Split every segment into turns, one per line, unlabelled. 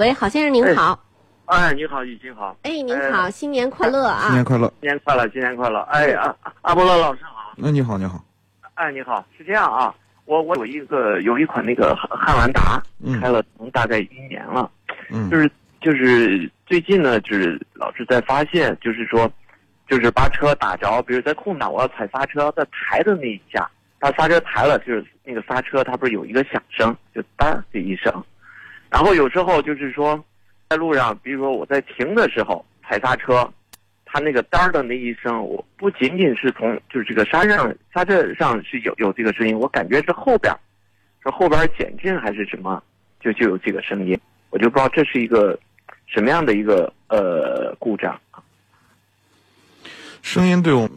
喂，郝先生您好。
哎，你好，雨欣好。
哎，您好，新年快乐啊！
新年快乐，
新年快乐，新年快乐。哎，阿阿波罗老师好。
那你好，你好。
哎，你好，是这样啊，我我有一个有一款那个汉汉兰达，开了大概一年了，
嗯，
就是就是最近呢，就是老是在发现，就是说，就是把车打着，比如在空档我要踩刹车，在抬的那一下，把刹车抬了，就是那个刹车它不是有一个响声，就哒的一声。然后有时候就是说，在路上，比如说我在停的时候踩刹车，它那个当的那一声，我不仅仅是从就是这个刹车上刹车上是有有这个声音，我感觉是后边，是后边减震还是什么，就就有这个声音，我就不知道这是一个什么样的一个呃故障。
声音对我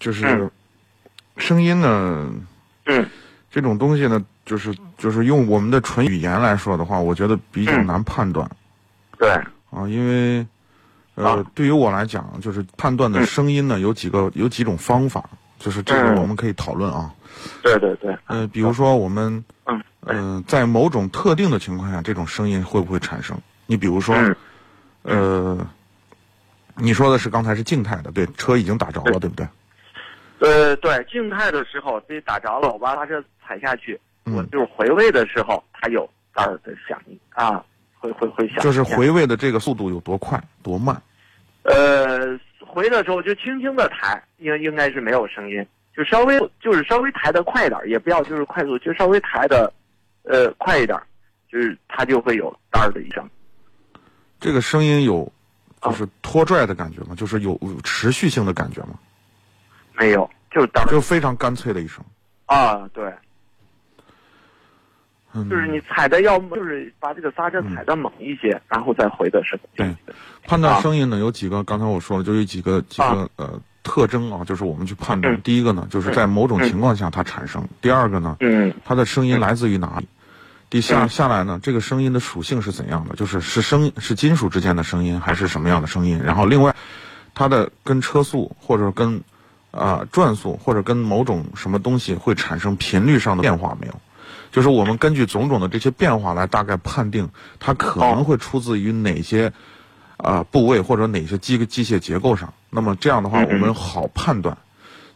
就是声音呢，
嗯，
这种东西呢。就是就是用我们的纯语言来说的话，我觉得比较难判断。
对
啊，因为呃，对于我来讲，就是判断的声音呢，有几个有几种方法，就是这个我们可以讨论啊。
对对对。
呃，比如说我们
嗯
嗯，在某种特定的情况下，这种声音会不会产生？你比如说，呃，你说的是刚才是静态的，对，车已经打着了，对不对？
呃，对，静态的时候这打着了，我把它这踩下去。我就是回味的时候，它有当儿的响应啊，会会会响。
就是回味的这个速度有多快多慢？
呃，回的时候就轻轻的抬，应应该是没有声音，就稍微就是稍微抬的快一点，也不要就是快速，就稍微抬的，呃，快一点，就是它就会有当儿的一声。
这个声音有，就是拖拽的感觉吗？就是有持续性的感觉吗？
没有，就是当
就非常干脆的一声。
啊，对。就是你踩的要就是把这个刹车踩的猛一些，然后再回的时候。
对，判断声音呢有几个，刚才我说了，就有几个几个呃特征啊，就是我们去判断。第一个呢，就是在某种情况下它产生；第二个呢，
嗯，
它的声音来自于哪里；第下下来呢，这个声音的属性是怎样的？就是是声是金属之间的声音，还是什么样的声音？然后另外，它的跟车速或者跟啊转速或者跟某种什么东西会产生频率上的变化没有？就是我们根据种种的这些变化来大概判定它可能会出自于哪些啊部位或者哪些机机械结构上。那么这样的话，我们好判断。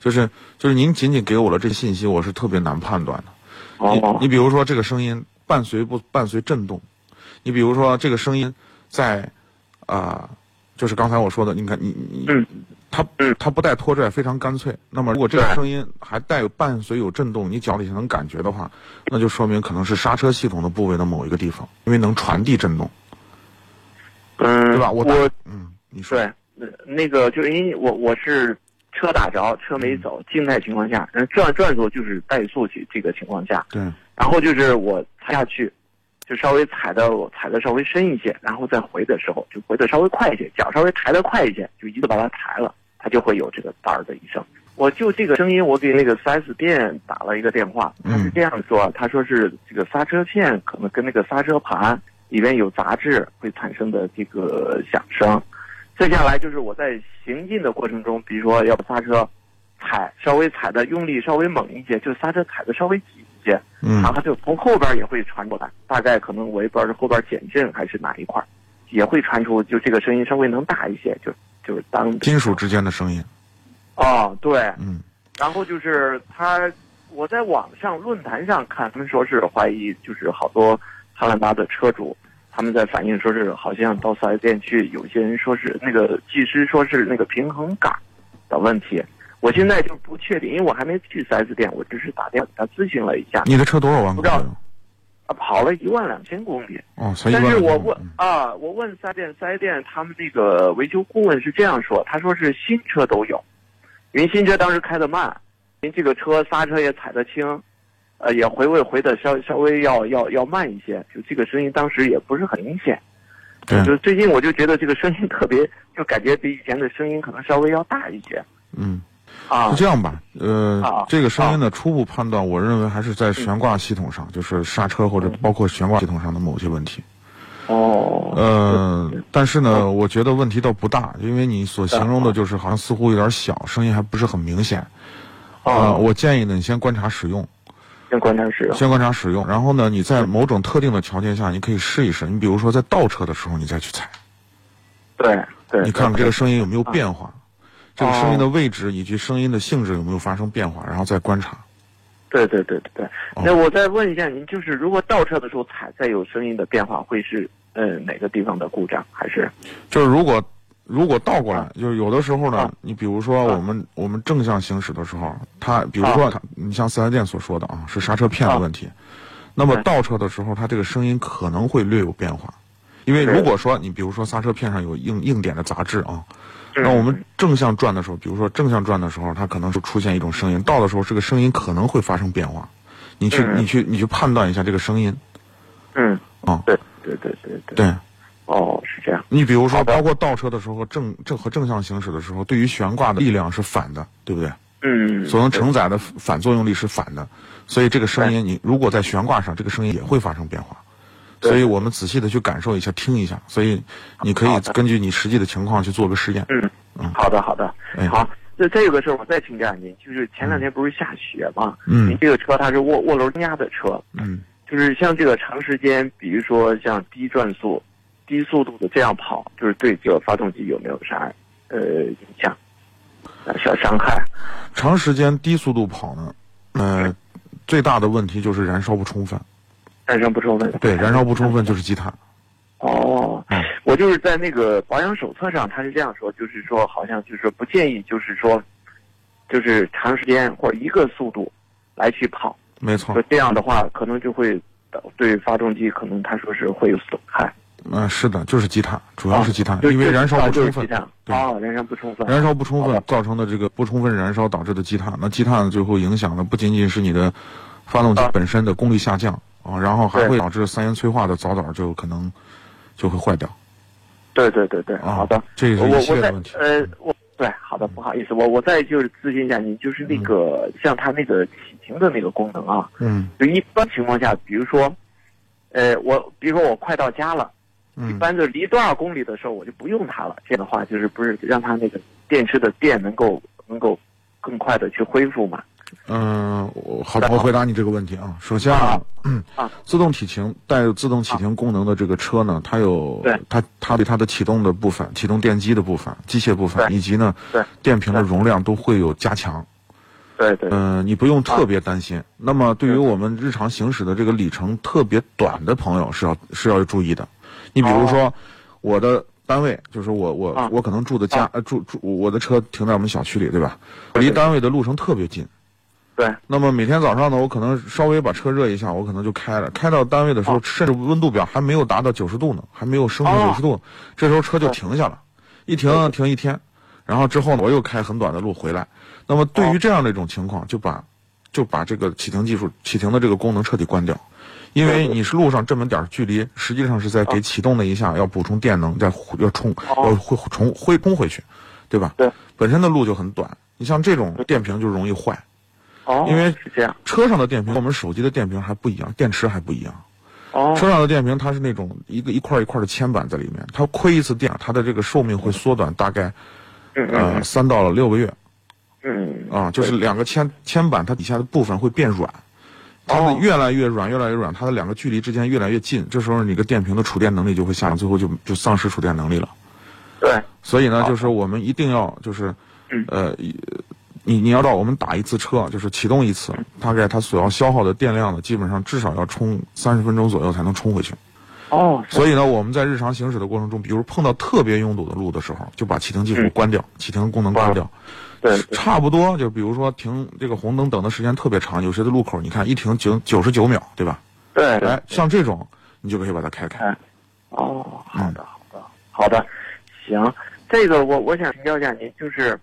就是就是您仅仅给我了这信息，我是特别难判断的。你你比如说这个声音伴随不伴随震动？你比如说这个声音在啊，就是刚才我说的，你看你你。它它不带拖拽，非常干脆。那么，如果这个声音还带有伴随有震动，你脚底下能感觉的话，那就说明可能是刹车系统的部位的某一个地方，因为能传递震动。
嗯，
对吧？
我我
嗯，你说
对，那那个就是因为我我是车打着，车没走，静态情况下，转转速就是怠速去这个情况下。
对。
然后就是我踩下去。就稍微踩的踩的稍微深一些，然后再回的时候就回的稍微快一些，脚稍微抬的快一些，就一个把它抬了，它就会有这个单儿的一声。我就这个声音，我给那个 4S 店打了一个电话，他是这样说，他说是这个刹车片可能跟那个刹车盘里面有杂质会产生的这个响声。接下来就是我在行进的过程中，比如说要刹车踩稍微踩的用力稍微猛一些，就刹车踩的稍微紧一。些，然后就从后边也会传过来，大概可能我也不知道是后边减震还是哪一块，也会传出，就这个声音稍微能大一些，就就是当
金属之间的声音。
哦，对，
嗯，
然后就是他，我在网上论坛上看，他们说是怀疑，就是好多汉兰达的车主，他们在反映说是好像到四 S 店去，有些人说是那个技师说是那个平衡杆的问题。我现在就不确定，因为我还没去四 S 店，我只是打电话给他咨询了一下。
你的车多少万公里？
啊，跑了一万两千公里。
哦，
但是我问啊，我问四 S 店，四 S 店他们那个维修顾问是这样说，他说是新车都有，因为新车当时开的慢，您这个车刹车也踩得轻，呃，也回位回的稍稍微要要要慢一些，就这个声音当时也不是很明显。
对
就最近我就觉得这个声音特别，就感觉比以前的声音可能稍微要大一些
嗯，
啊
是。这样吧？呃
啊，
这个声音的初步判断，我认为还是在悬挂系统上，就是刹车或者包括悬挂系统上的某些问题。
哦，
呃，但是呢，我觉得问题倒不大，因为你所形容的就是好像似乎有点小，声音还不是很明显。呃，
哦，
我建议呢，你先观察使用，
先观察使用。
先观察使用，然后呢，你在某种特定的条件下，你可以试一试。你比如说在倒车的时候，你再去踩，
对对，
你看看这个声音有没有
啊
变化，这个声音的位置以及声音的性质有没有发生变化，然后再观察。
对对对对对。
哦
那我再问一下您，就是如果倒车的时候踩再有声音的变化，会是呃哪个地方的故障？还是
就是如果如果倒过来，就是有的时候呢
啊，
你比如说我们我们正向行驶的时候，它比如说它，你像四 S 店所说的啊，是刹车片的问题。那么倒车的时候，它这个声音可能会略有变化，因为如果说你比如说刹车片上有硬硬点的杂质啊，
嗯
那我们正向转的时候，比如说正向转的时候，它可能是出现一种声音，倒的时候这个声音可能会发生变化。你去
嗯
你去你去判断一下这个声音
嗯，
啊，
对对对对对。
对。
哦，是这样。
你比如说，包括倒车的时候，正正和正向行驶的时候，对于悬挂的力量是反的，对不对？
嗯，
所能承载的反作用力是反的，所以这个声音，你如果在悬挂上，这个声音也会发生变化。
对
所以我们仔细的去感受一下，听一下。所以你可以根据你实际的情况去做个试验。
嗯
嗯，
好的好的
哎，
好。那再有个事儿，我再请教您，就是前两天不是下雪嘛？
嗯
您这个车它是涡涡轮增压的车，
嗯，
就是像这个长时间，比如说像低转速、低速度的这样跑，就是对这个发动机有没有啥呃影响？呃，小伤害？
长时间低速度跑呢，呃，最大的问题就是燃烧不充分。
燃烧不充分？
对，燃烧不充分就是积碳。
哦
嗯，
我就是在那个保养手册上，他是这样说，就是说好像就是说不建议，就是说，就是长时间或者一个速度来去跑，
没错，
这样的话可能就会导对发动机可能他说是会有损害，
嗯、是的，就是积碳，主要是积碳，
就
因为燃烧不充分
就是积。碳
对
哦，燃烧不充分，
燃烧不充分造成的这个不充分燃烧导致的积碳，那积碳最后影响的不仅仅是你的发动机
啊
本身的功率下降啊，然后还会导致三元催化的早早就可能就会坏掉
对对对对，
啊。
好的，
这是
我我再
一系列的问题。
呃，我对，好的，不好意思，我我再就是咨询一下您，就是那个、像它那个启停的那个功能啊，
嗯
就一般情况下，比如说，呃，我比如说我快到家了。一
嗯
般就离多少公里的时候，我就不用它了。这样的话，就是不是让它那个电池的电能够能够更快的去恢复嘛？
嗯，我好的，我回答你这个问题啊。首先啊，
啊。
自动启停带有自动启停功能的这个车呢，它有
对。
它它对它的启动的部分、启动电机的部分、机械部分，以及呢
对。
电瓶的容量都会有加强。
对对，
嗯、你不用特别担心。那么，对于我们日常行驶的这个里程特别短的朋友，是要是要注意的。你比如说，我的单位就是我我、
啊。
我可能住的家、
啊。
呃住住我的车停在我们小区里，对吧？离单位的路程特别近。
对。
那么每天早上呢，我可能稍微把车热一下，我可能就开了。开到单位的时候，
啊
甚至温度表还没有达到九十度呢，还没有升到
哦。
九十度，这时候车就停下了，一停停一天，然后之后呢，我又开很短的路回来。那么对于这样的一种情况，就把就把这个启停技术、启停的这个功能彻底关掉，因为你是路上这么点儿距离，实际上是在给启动那一下要补充电能，再要充要会重回充回去，对吧？
对，
本身的路就很短，你像这种电瓶就容易坏。
哦，
因为
是这样，
车上的电瓶和我们手机的电瓶还不一样，电池还不一样。
哦，
车上的电瓶它是那种一个一块一块的铅板在里面，它亏一次电，它的这个寿命会缩短大概
嗯
三到六个月。
嗯
啊，就是两个铅铅板它底下的部分会变软，它的
哦
越来越软越来越软，它的两个距离之间越来越近，这时候你个电瓶的储电能力就会下降，最后就就丧失储电能力了。
对，
所以呢，就是我们一定要就是
嗯，
呃，你你要知道，我们打一次车就是启动一次，大概它所要消耗的电量呢，基本上至少要充三十分钟左右才能充回去。
哦，
所以呢，我们在日常行驶的过程中，比如碰到特别拥堵的路的时候，就把启停技术
嗯
关掉，启停功能关掉。
对对
差不多就比如说停这个红灯等的时间特别长，有些的路口你看一停九九十九秒，对吧？
对，
哎，像这种你就可以把它开开。
哎，哦，好的，好的，好的，行。这个我我想请教一下您，就是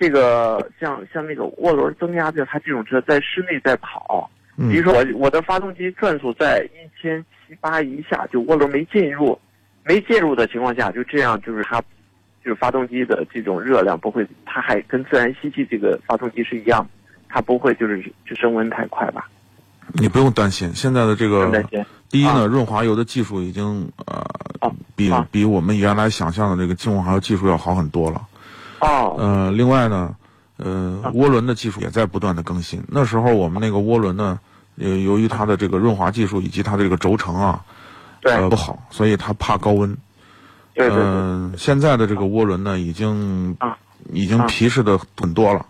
这个像像那个涡轮增压，就它这种车在室内在跑，
嗯
比如说我我的发动机转速在一千七八以下，就涡轮没进入，没进入的情况下，就这样就是它，就是发动机的这种热量不会，它还跟自然吸气这个发动机是一样，它不会就是就升温太快吧？
你不用担心，现在的这个
担心
第一呢，
啊
润滑油的技术已经呃
啊
比
啊
比我们原来想象的这个净润滑油技术要好很多了。
哦，
呃，另外呢，呃，涡轮的技术也在不断的更新。那时候我们那个涡轮呢，呃，由于它的这个润滑技术以及它的这个轴承啊，
对。
呃不好，所以它怕高温。
对对对，
嗯、现在的这个涡轮呢，已经
啊
已经
啊。
皮实的很多了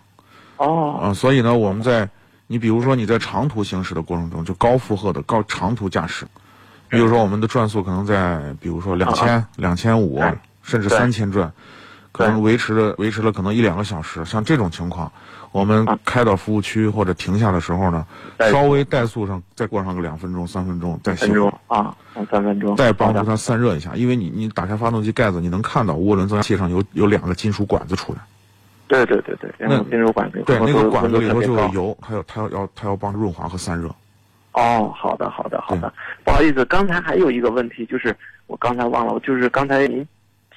哦。
啊、所以呢，我们在你比如说你在长途行驶的过程中，就高负荷的高长途驾驶，比如说我们的转速可能在比如说两千、两千五，甚至三千转，可能维持了维持了可能一两个小时，像这种情况，我们
啊
开到服务区或者停下的时候呢，稍微怠速上再过上个两分钟、三分钟再
分
熄火
钟啊，两三分钟，
再帮助它散热一下，因为你你打开发动机盖子，你能看到涡轮增压器上有有两个金属管子出来，
对对对对，两个金属管子，
对，那个管子里头就有油，还有它要要它要帮助润滑和散热。
哦，好的，好的，好的。不好意思，刚才还有一个问题，就是我刚才忘了，就是刚才您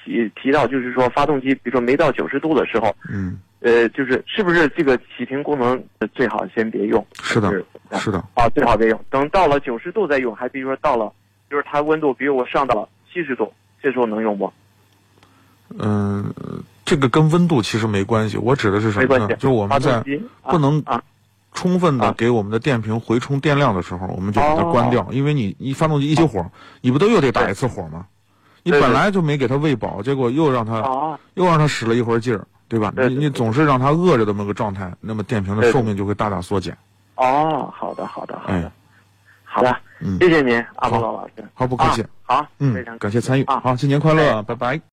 提提到，就是说发动机，比如说没到九十度的时候，
嗯，
呃，就是是不是这个启停功能呃最好先别用？
是的
是
是的，
啊，最好别用。等到了九十度再用，还比如说到了，就是它温度，比如我上到了七十度，这时候能用不？
嗯、这个跟温度其实没关系，我指的是什么呢？
没关系，
就是我们在不能
啊
充分的
啊
给我们的电瓶回充电量的时候，我们就把它
哦
关掉，因为你一发动机一熄火，你不都又得打一次火吗？你本来就没给他喂饱，结果又让他
啊，
又让他使了一会儿劲儿，对吧？
对对对
你你总是让他饿着这么个状态，那么电瓶的寿命就会大大缩减。
哦，好的，好的，好的
哎，
好的，
嗯
谢谢您，阿波罗老师。
好，不客气。
啊好，
嗯
非常，
感谢参与。
啊
好，新年快乐，
哎
拜拜。